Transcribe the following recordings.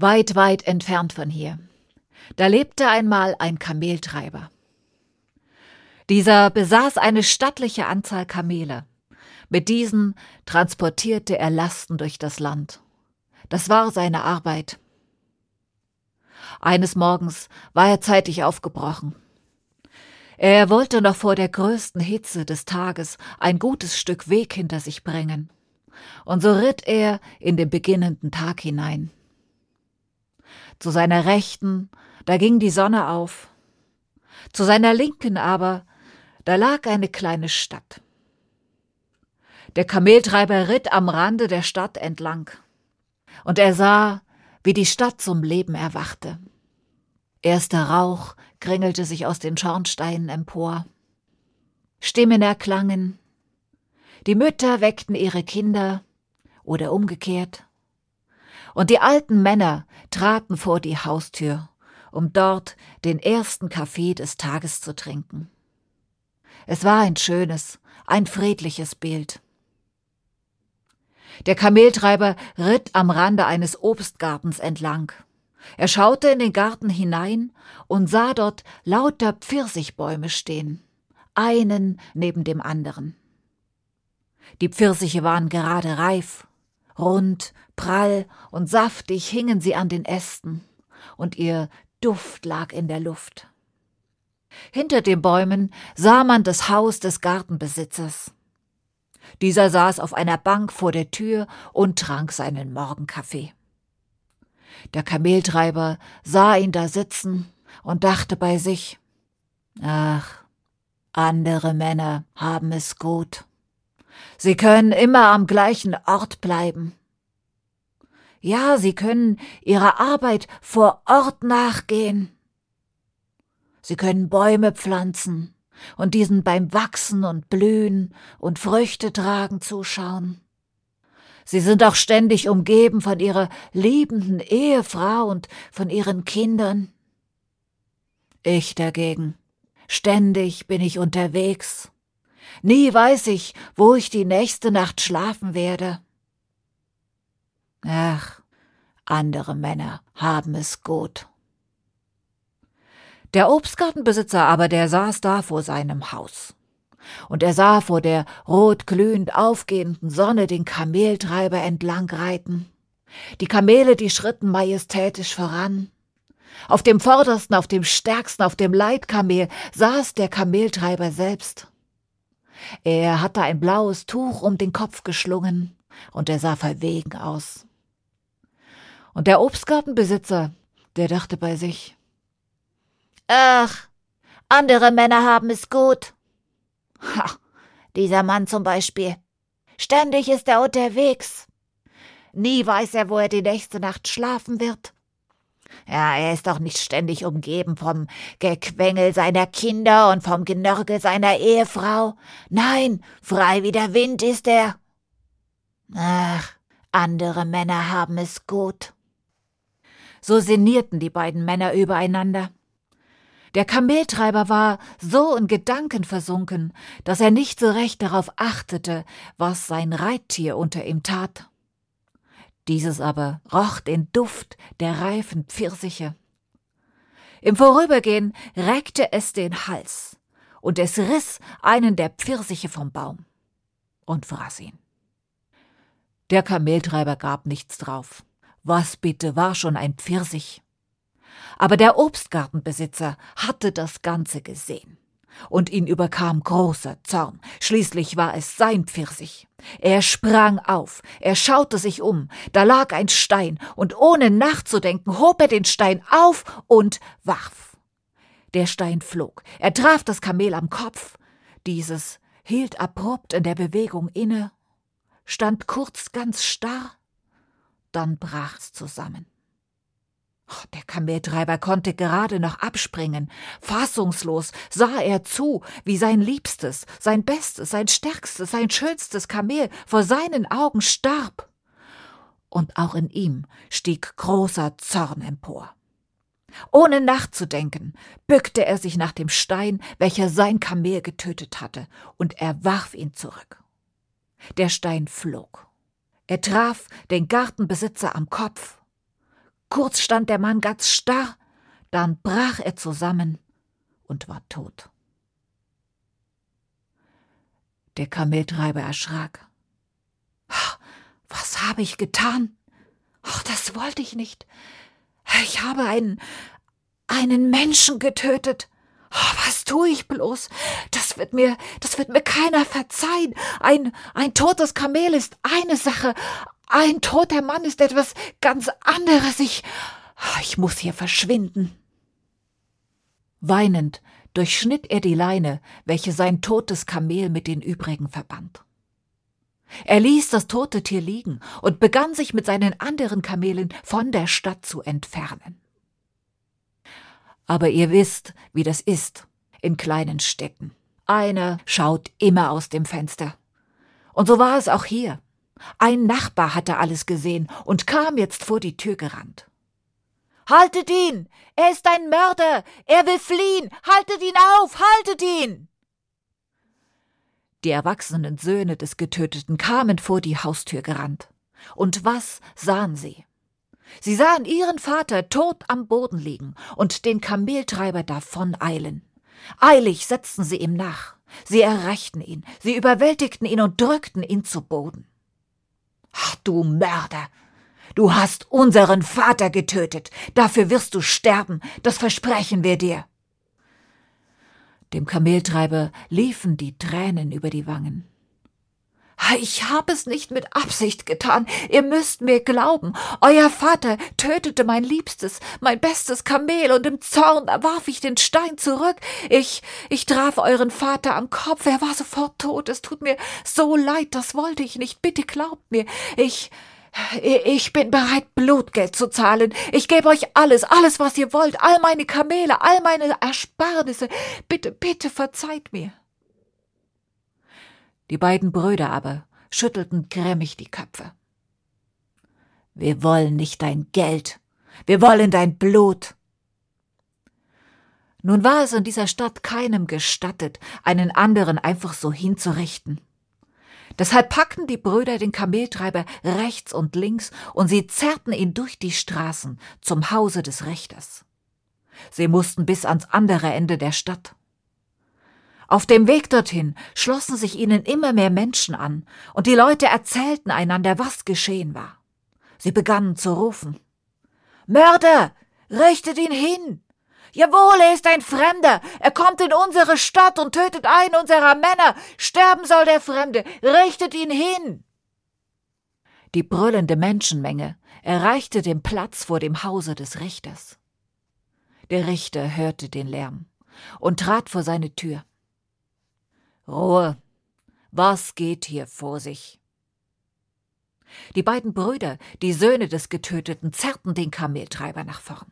Weit, weit entfernt von hier. Da lebte einmal ein Kameltreiber. Dieser besaß eine stattliche Anzahl Kamele. Mit diesen transportierte er Lasten durch das Land. Das war seine Arbeit. Eines Morgens war er zeitig aufgebrochen. Er wollte noch vor der größten Hitze des Tages ein gutes Stück Weg hinter sich bringen. Und so ritt er in den beginnenden Tag hinein. Zu seiner Rechten, da ging die Sonne auf. Zu seiner Linken aber, da lag eine kleine Stadt. Der Kameltreiber ritt am Rande der Stadt entlang. Und er sah, wie die Stadt zum Leben erwachte. Erster Rauch kringelte sich aus den Schornsteinen empor. Stimmen erklangen. Die Mütter weckten ihre Kinder oder umgekehrt. Und die alten Männer traten vor die Haustür, um dort den ersten Kaffee des Tages zu trinken. Es war ein schönes, ein friedliches Bild. Der Kameltreiber ritt am Rande eines Obstgartens entlang. Er schaute in den Garten hinein und sah dort lauter Pfirsichbäume stehen, einen neben dem anderen. Die Pfirsiche waren gerade reif, rund, prall und saftig hingen sie an den Ästen, und ihr Duft lag in der Luft. Hinter den Bäumen sah man das Haus des Gartenbesitzers. Dieser saß auf einer Bank vor der Tür und trank seinen Morgenkaffee. Der Kameltreiber sah ihn da sitzen und dachte bei sich Ach, andere Männer haben es gut. Sie können immer am gleichen Ort bleiben. Ja, sie können ihrer Arbeit vor Ort nachgehen. Sie können Bäume pflanzen und diesen beim Wachsen und Blühen und Früchte tragen zuschauen. Sie sind auch ständig umgeben von ihrer liebenden Ehefrau und von ihren Kindern. Ich dagegen. Ständig bin ich unterwegs. Nie weiß ich, wo ich die nächste Nacht schlafen werde. Ach, andere Männer haben es gut. Der Obstgartenbesitzer aber, der saß da vor seinem Haus und er sah vor der rotglühend aufgehenden Sonne den Kameltreiber entlang reiten. Die Kamele, die schritten majestätisch voran. Auf dem vordersten, auf dem stärksten, auf dem Leitkamel saß der Kameltreiber selbst. Er hatte ein blaues Tuch um den Kopf geschlungen, und er sah verwegen aus. Und der Obstgartenbesitzer, der dachte bei sich Ach, andere Männer haben es gut. Ha, dieser Mann zum Beispiel. Ständig ist er unterwegs. Nie weiß er, wo er die nächste Nacht schlafen wird. Ja, er ist doch nicht ständig umgeben vom Gequengel seiner Kinder und vom Genörgel seiner Ehefrau. Nein, frei wie der Wind ist er. Ach, andere Männer haben es gut. So sinnierten die beiden Männer übereinander. Der Kameltreiber war so in Gedanken versunken, dass er nicht so recht darauf achtete, was sein Reittier unter ihm tat. Dieses aber roch den Duft der reifen Pfirsiche. Im Vorübergehen reckte es den Hals, und es riss einen der Pfirsiche vom Baum und fraß ihn. Der Kameltreiber gab nichts drauf. Was bitte war schon ein Pfirsich? Aber der Obstgartenbesitzer hatte das Ganze gesehen. Und ihn überkam großer Zorn. Schließlich war es sein Pfirsich. Er sprang auf, er schaute sich um, da lag ein Stein, und ohne nachzudenken hob er den Stein auf und warf. Der Stein flog, er traf das Kamel am Kopf. Dieses hielt abrupt in der Bewegung inne, stand kurz ganz starr, dann brach's zusammen. Oh, der Kameltreiber konnte gerade noch abspringen. Fassungslos sah er zu, wie sein Liebstes, sein Bestes, sein Stärkstes, sein schönstes Kamel vor seinen Augen starb. Und auch in ihm stieg großer Zorn empor. Ohne nachzudenken, bückte er sich nach dem Stein, welcher sein Kamel getötet hatte, und er warf ihn zurück. Der Stein flog. Er traf den Gartenbesitzer am Kopf Kurz stand der Mann ganz starr, dann brach er zusammen und war tot. Der Kameltreiber erschrak. Was habe ich getan? Ach, das wollte ich nicht. Ich habe einen, einen Menschen getötet. Oh, was tue ich bloß? Das wird mir, das wird mir keiner verzeihen. Ein, ein totes Kamel ist eine Sache. Ein toter Mann ist etwas ganz anderes. Ich, ich muss hier verschwinden. Weinend durchschnitt er die Leine, welche sein totes Kamel mit den übrigen verband. Er ließ das tote Tier liegen und begann sich mit seinen anderen Kamelen von der Stadt zu entfernen. Aber ihr wisst, wie das ist in kleinen Städten. Einer schaut immer aus dem Fenster. Und so war es auch hier. Ein Nachbar hatte alles gesehen und kam jetzt vor die Tür gerannt. Haltet ihn! Er ist ein Mörder! Er will fliehen! Haltet ihn auf! Haltet ihn! Die erwachsenen Söhne des Getöteten kamen vor die Haustür gerannt. Und was sahen sie? Sie sahen ihren Vater tot am Boden liegen und den Kameltreiber davon eilen. Eilig setzten sie ihm nach. Sie erreichten ihn, sie überwältigten ihn und drückten ihn zu Boden. Du Mörder! Du hast unseren Vater getötet. Dafür wirst du sterben. Das versprechen wir dir. Dem Kameltreiber liefen die Tränen über die Wangen. Ich habe es nicht mit Absicht getan. Ihr müsst mir glauben. Euer Vater tötete mein Liebstes, mein bestes Kamel, und im Zorn warf ich den Stein zurück. Ich, ich traf euren Vater am Kopf. Er war sofort tot. Es tut mir so leid. Das wollte ich nicht. Bitte glaubt mir. Ich, ich bin bereit, Blutgeld zu zahlen. Ich gebe euch alles, alles, was ihr wollt, all meine Kamele, all meine Ersparnisse. Bitte, bitte verzeiht mir. Die beiden Brüder aber schüttelten grimmig die Köpfe. Wir wollen nicht dein Geld, wir wollen dein Blut. Nun war es in dieser Stadt keinem gestattet, einen anderen einfach so hinzurichten. Deshalb packten die Brüder den Kameltreiber rechts und links und sie zerrten ihn durch die Straßen zum Hause des Richters. Sie mussten bis ans andere Ende der Stadt. Auf dem Weg dorthin schlossen sich ihnen immer mehr Menschen an, und die Leute erzählten einander, was geschehen war. Sie begannen zu rufen Mörder. Richtet ihn hin. Jawohl, er ist ein Fremder. Er kommt in unsere Stadt und tötet einen unserer Männer. Sterben soll der Fremde. Richtet ihn hin. Die brüllende Menschenmenge erreichte den Platz vor dem Hause des Richters. Der Richter hörte den Lärm und trat vor seine Tür. Ruhe. Was geht hier vor sich? Die beiden Brüder, die Söhne des Getöteten, zerrten den Kameltreiber nach vorn.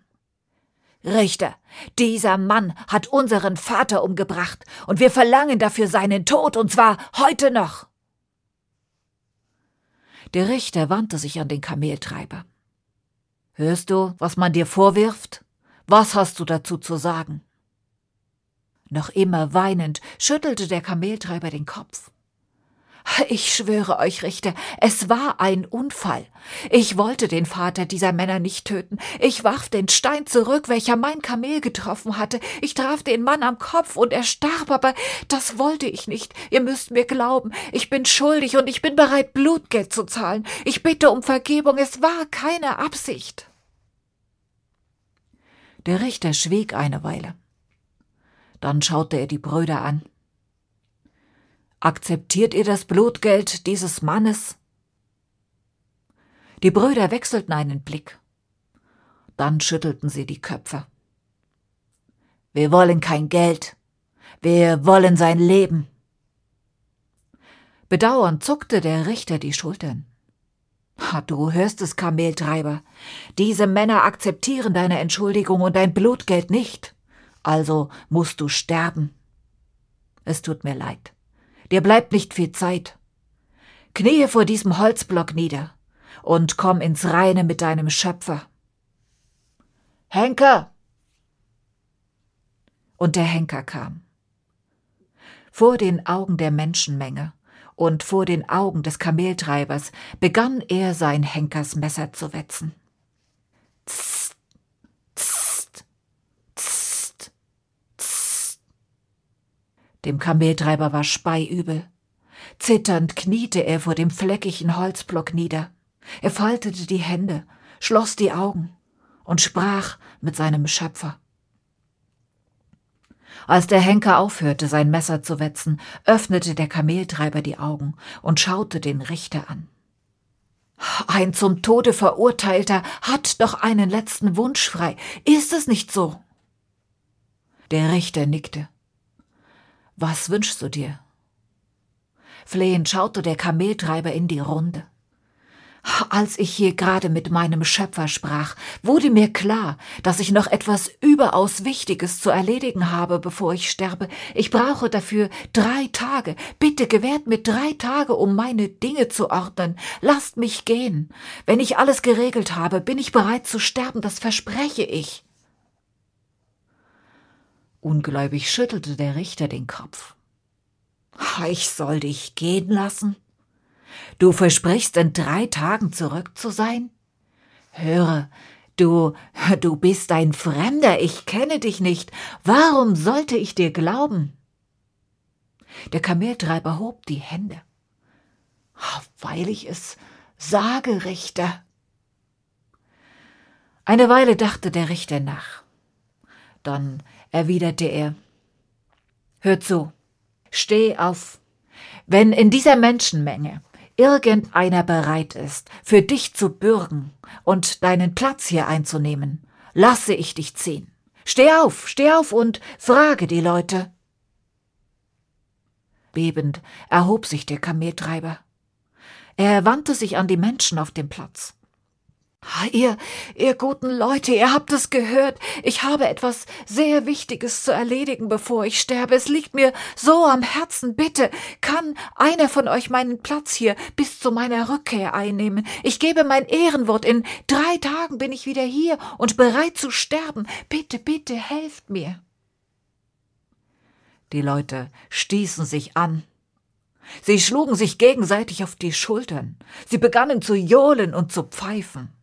Richter, dieser Mann hat unseren Vater umgebracht, und wir verlangen dafür seinen Tod, und zwar heute noch. Der Richter wandte sich an den Kameltreiber. Hörst du, was man dir vorwirft? Was hast du dazu zu sagen? Noch immer weinend schüttelte der Kameltreiber den Kopf. Ich schwöre euch, Richter, es war ein Unfall. Ich wollte den Vater dieser Männer nicht töten. Ich warf den Stein zurück, welcher mein Kamel getroffen hatte. Ich traf den Mann am Kopf und er starb, aber das wollte ich nicht. Ihr müsst mir glauben. Ich bin schuldig und ich bin bereit, Blutgeld zu zahlen. Ich bitte um Vergebung. Es war keine Absicht. Der Richter schwieg eine Weile. Dann schaute er die Brüder an. Akzeptiert ihr das Blutgeld dieses Mannes? Die Brüder wechselten einen Blick. Dann schüttelten sie die Köpfe. Wir wollen kein Geld. Wir wollen sein Leben. Bedauernd zuckte der Richter die Schultern. Du hörst es, Kameltreiber. Diese Männer akzeptieren deine Entschuldigung und dein Blutgeld nicht. Also musst du sterben. Es tut mir leid. Dir bleibt nicht viel Zeit. Kniehe vor diesem Holzblock nieder und komm ins Reine mit deinem Schöpfer. Henker! Und der Henker kam. Vor den Augen der Menschenmenge und vor den Augen des Kameltreibers begann er sein Henkersmesser zu wetzen. Tst, Dem Kameltreiber war speiübel. Zitternd kniete er vor dem fleckigen Holzblock nieder. Er faltete die Hände, schloss die Augen und sprach mit seinem Schöpfer. Als der Henker aufhörte, sein Messer zu wetzen, öffnete der Kameltreiber die Augen und schaute den Richter an. Ein zum Tode verurteilter hat doch einen letzten Wunsch frei. Ist es nicht so? Der Richter nickte. Was wünschst du dir? Flehend schaute der Kameltreiber in die Runde. Als ich hier gerade mit meinem Schöpfer sprach, wurde mir klar, dass ich noch etwas überaus Wichtiges zu erledigen habe, bevor ich sterbe. Ich brauche dafür drei Tage. Bitte gewährt mir drei Tage, um meine Dinge zu ordnen. Lasst mich gehen. Wenn ich alles geregelt habe, bin ich bereit zu sterben, das verspreche ich. Ungläubig schüttelte der Richter den Kopf. Ich soll dich gehen lassen? Du versprichst in drei Tagen zurück zu sein? Höre, du, du bist ein Fremder, ich kenne dich nicht. Warum sollte ich dir glauben? Der Kameltreiber hob die Hände. Weil ich es sage, Richter. Eine Weile dachte der Richter nach. Dann erwiderte er Hör zu, steh auf. Wenn in dieser Menschenmenge irgendeiner bereit ist, für dich zu bürgen und deinen Platz hier einzunehmen, lasse ich dich ziehen. Steh auf, steh auf und frage die Leute. Bebend erhob sich der Kameltreiber. Er wandte sich an die Menschen auf dem Platz. Ihr, ihr guten Leute, ihr habt es gehört. Ich habe etwas sehr Wichtiges zu erledigen, bevor ich sterbe. Es liegt mir so am Herzen. Bitte, kann einer von euch meinen Platz hier bis zu meiner Rückkehr einnehmen? Ich gebe mein Ehrenwort. In drei Tagen bin ich wieder hier und bereit zu sterben. Bitte, bitte, helft mir. Die Leute stießen sich an. Sie schlugen sich gegenseitig auf die Schultern. Sie begannen zu johlen und zu pfeifen.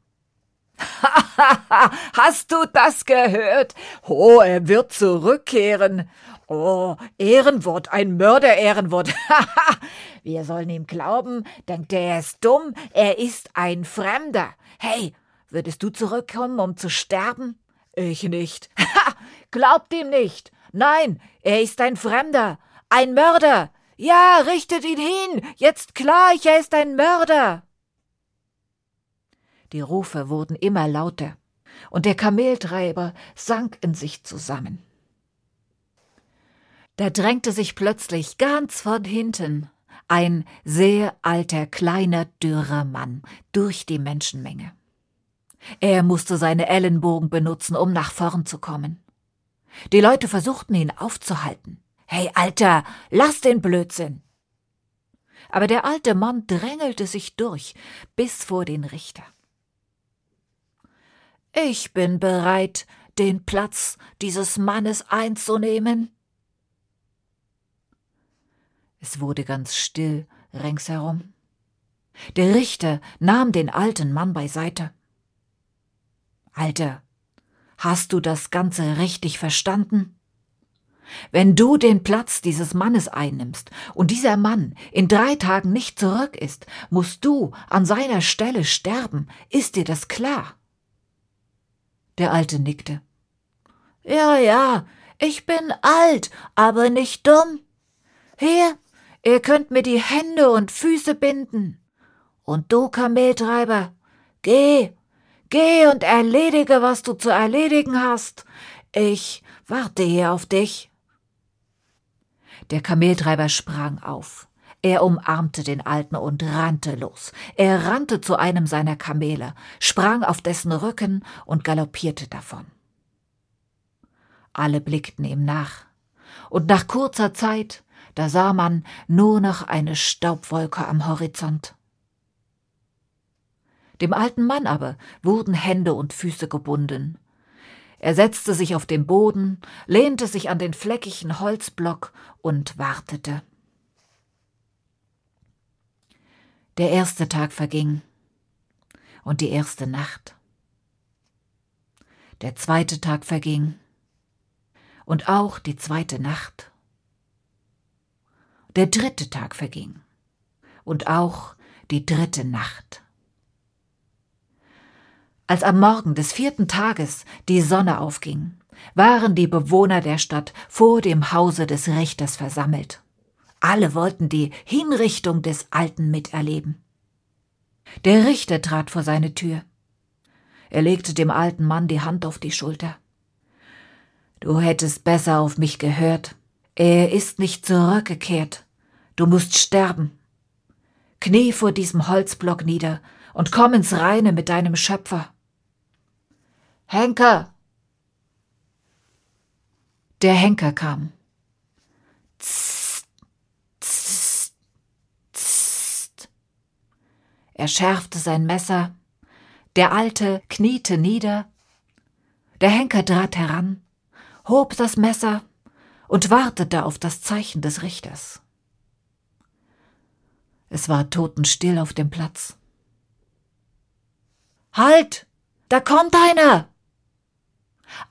Hast du das gehört? Oh, er wird zurückkehren. Oh, Ehrenwort, ein Mörder-Ehrenwort. Wir sollen ihm glauben, denkt er, er ist dumm, er ist ein Fremder. Hey, würdest du zurückkommen, um zu sterben? Ich nicht. Glaubt ihm nicht. Nein, er ist ein Fremder, ein Mörder. Ja, richtet ihn hin. Jetzt gleich, er ist ein Mörder. Die Rufe wurden immer lauter, und der Kameltreiber sank in sich zusammen. Da drängte sich plötzlich ganz von hinten ein sehr alter, kleiner, dürrer Mann durch die Menschenmenge. Er musste seine Ellenbogen benutzen, um nach vorn zu kommen. Die Leute versuchten ihn aufzuhalten. Hey, Alter, lass den Blödsinn! Aber der alte Mann drängelte sich durch bis vor den Richter. Ich bin bereit, den Platz dieses Mannes einzunehmen. Es wurde ganz still ringsherum. Der Richter nahm den alten Mann beiseite. Alter, hast du das Ganze richtig verstanden? Wenn du den Platz dieses Mannes einnimmst und dieser Mann in drei Tagen nicht zurück ist, musst du an seiner Stelle sterben. Ist dir das klar? Der Alte nickte. Ja, ja, ich bin alt, aber nicht dumm. Hier, ihr könnt mir die Hände und Füße binden. Und du, Kameltreiber, geh, geh und erledige, was du zu erledigen hast. Ich warte hier auf dich. Der Kameltreiber sprang auf. Er umarmte den Alten und rannte los. Er rannte zu einem seiner Kamele, sprang auf dessen Rücken und galoppierte davon. Alle blickten ihm nach, und nach kurzer Zeit, da sah man nur noch eine Staubwolke am Horizont. Dem alten Mann aber wurden Hände und Füße gebunden. Er setzte sich auf den Boden, lehnte sich an den fleckigen Holzblock und wartete. Der erste Tag verging und die erste Nacht. Der zweite Tag verging. Und auch die zweite Nacht. Der dritte Tag verging. Und auch die dritte Nacht. Als am Morgen des vierten Tages die Sonne aufging, waren die Bewohner der Stadt vor dem Hause des Richters versammelt. Alle wollten die Hinrichtung des Alten miterleben. Der Richter trat vor seine Tür. Er legte dem alten Mann die Hand auf die Schulter. Du hättest besser auf mich gehört. Er ist nicht zurückgekehrt. Du musst sterben. Knie vor diesem Holzblock nieder und komm ins Reine mit deinem Schöpfer. Henker! Der Henker kam. Er schärfte sein Messer. Der Alte kniete nieder. Der Henker trat heran, hob das Messer und wartete auf das Zeichen des Richters. Es war totenstill auf dem Platz. Halt! Da kommt einer!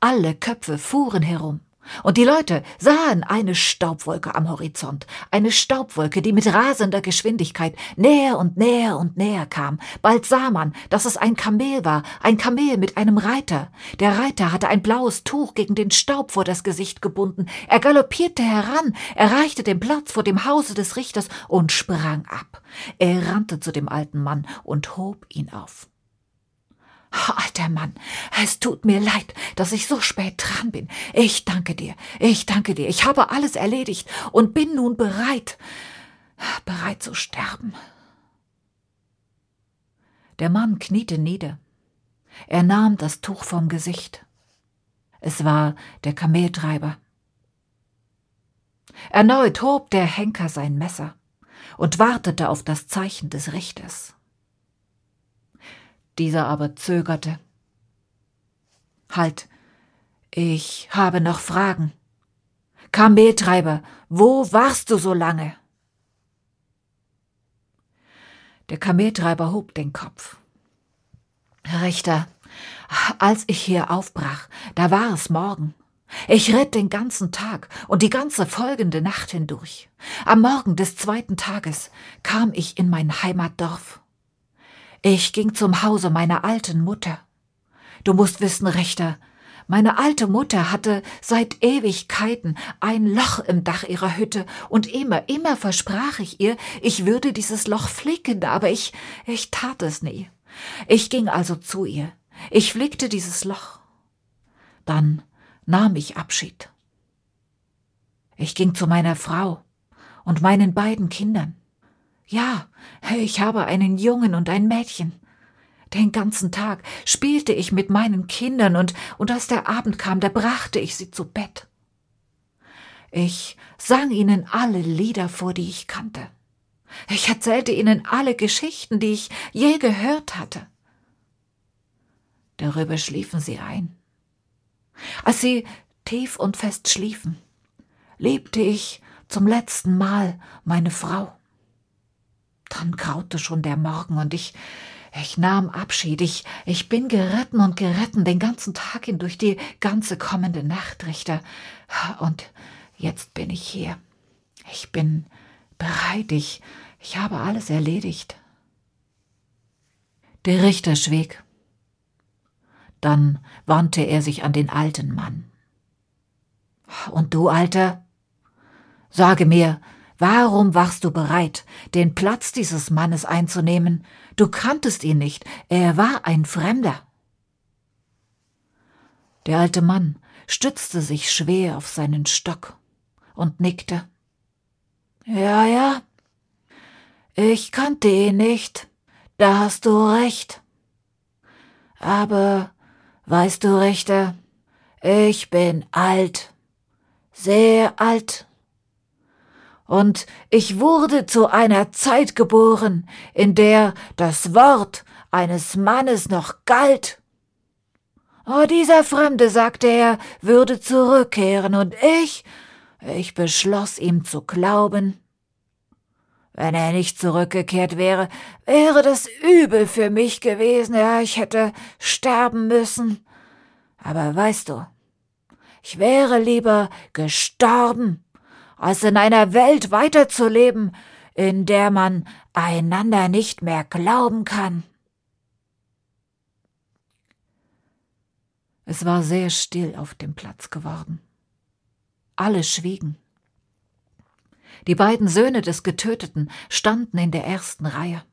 Alle Köpfe fuhren herum. Und die Leute sahen eine Staubwolke am Horizont, eine Staubwolke, die mit rasender Geschwindigkeit näher und näher und näher kam. Bald sah man, dass es ein Kamel war, ein Kamel mit einem Reiter. Der Reiter hatte ein blaues Tuch gegen den Staub vor das Gesicht gebunden. Er galoppierte heran, erreichte den Platz vor dem Hause des Richters und sprang ab. Er rannte zu dem alten Mann und hob ihn auf. Alter Mann, es tut mir leid, dass ich so spät dran bin. Ich danke dir, ich danke dir. Ich habe alles erledigt und bin nun bereit, bereit zu sterben. Der Mann kniete nieder. Er nahm das Tuch vom Gesicht. Es war der Kameltreiber. Erneut hob der Henker sein Messer und wartete auf das Zeichen des Richters. Dieser aber zögerte. Halt, ich habe noch Fragen. Kameltreiber, wo warst du so lange? Der Kameltreiber hob den Kopf. Richter, als ich hier aufbrach, da war es Morgen. Ich ritt den ganzen Tag und die ganze folgende Nacht hindurch. Am Morgen des zweiten Tages kam ich in mein Heimatdorf. Ich ging zum Hause meiner alten Mutter. Du musst wissen, Richter, meine alte Mutter hatte seit Ewigkeiten ein Loch im Dach ihrer Hütte, und immer, immer versprach ich ihr, ich würde dieses Loch flicken, aber ich, ich tat es nie. Ich ging also zu ihr. Ich flickte dieses Loch. Dann nahm ich Abschied. Ich ging zu meiner Frau und meinen beiden Kindern. Ja, ich habe einen Jungen und ein Mädchen. Den ganzen Tag spielte ich mit meinen Kindern und, und als der Abend kam, da brachte ich sie zu Bett. Ich sang ihnen alle Lieder vor, die ich kannte. Ich erzählte ihnen alle Geschichten, die ich je gehört hatte. Darüber schliefen sie ein. Als sie tief und fest schliefen, liebte ich zum letzten Mal meine Frau. Dann graute schon der Morgen und ich, ich nahm Abschied. Ich, ich bin geritten und geritten den ganzen Tag hindurch, die ganze kommende Nacht, Richter. Und jetzt bin ich hier. Ich bin bereit. Ich, ich habe alles erledigt. Der Richter schwieg. Dann wandte er sich an den alten Mann. Und du, Alter? Sage mir, Warum warst du bereit, den Platz dieses Mannes einzunehmen? Du kanntest ihn nicht, er war ein Fremder. Der alte Mann stützte sich schwer auf seinen Stock und nickte. Ja, ja, ich kannte ihn nicht, da hast du recht. Aber, weißt du, Richter, ich bin alt, sehr alt und ich wurde zu einer Zeit geboren, in der das Wort eines Mannes noch galt. Oh, dieser Fremde, sagte er, würde zurückkehren, und ich, ich beschloss ihm zu glauben. Wenn er nicht zurückgekehrt wäre, wäre das übel für mich gewesen, ja, ich hätte sterben müssen. Aber weißt du, ich wäre lieber gestorben, als in einer Welt weiterzuleben, in der man einander nicht mehr glauben kann. Es war sehr still auf dem Platz geworden. Alle schwiegen. Die beiden Söhne des Getöteten standen in der ersten Reihe.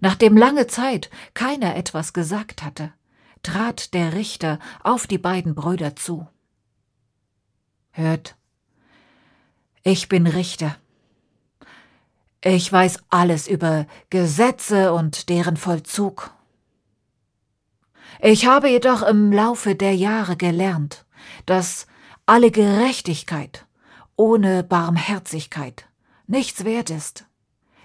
Nachdem lange Zeit keiner etwas gesagt hatte, trat der Richter auf die beiden Brüder zu. Hört, ich bin Richter. Ich weiß alles über Gesetze und deren Vollzug. Ich habe jedoch im Laufe der Jahre gelernt, dass alle Gerechtigkeit ohne Barmherzigkeit nichts wert ist.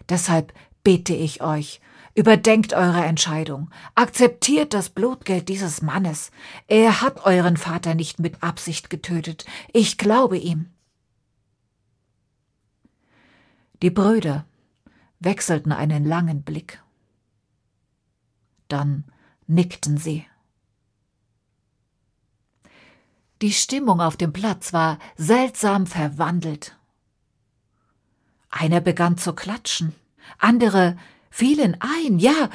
Deshalb bitte ich euch, überdenkt eure Entscheidung, akzeptiert das Blutgeld dieses Mannes. Er hat euren Vater nicht mit Absicht getötet, ich glaube ihm. Die Brüder wechselten einen langen Blick. Dann nickten sie. Die Stimmung auf dem Platz war seltsam verwandelt. Einer begann zu klatschen, andere fielen ein, ja,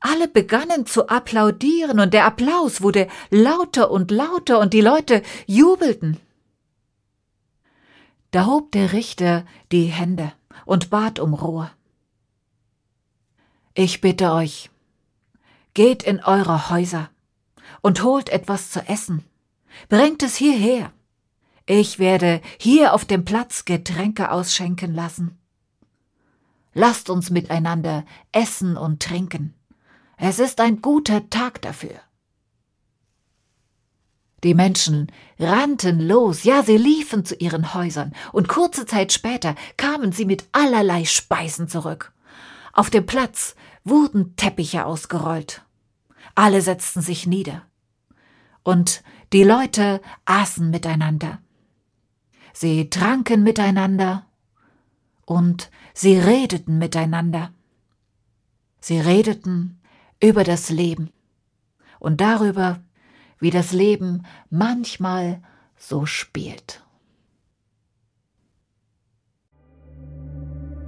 alle begannen zu applaudieren und der Applaus wurde lauter und lauter und die Leute jubelten. Da hob der Richter die Hände und bat um Ruhe. Ich bitte euch, geht in eure Häuser und holt etwas zu essen Bringt es hierher. Ich werde hier auf dem Platz Getränke ausschenken lassen. Lasst uns miteinander essen und trinken. Es ist ein guter Tag dafür. Die Menschen rannten los, ja, sie liefen zu ihren Häusern, und kurze Zeit später kamen sie mit allerlei Speisen zurück. Auf dem Platz wurden Teppiche ausgerollt. Alle setzten sich nieder. Und die Leute aßen miteinander. Sie tranken miteinander und sie redeten miteinander. Sie redeten über das Leben und darüber, wie das Leben manchmal so spielt.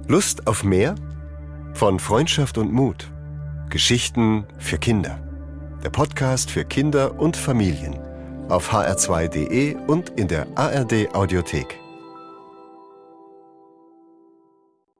Lust auf mehr? Von Freundschaft und Mut. Geschichten für Kinder. Der Podcast für Kinder und Familien auf hr2.de und in der ARD Audiothek.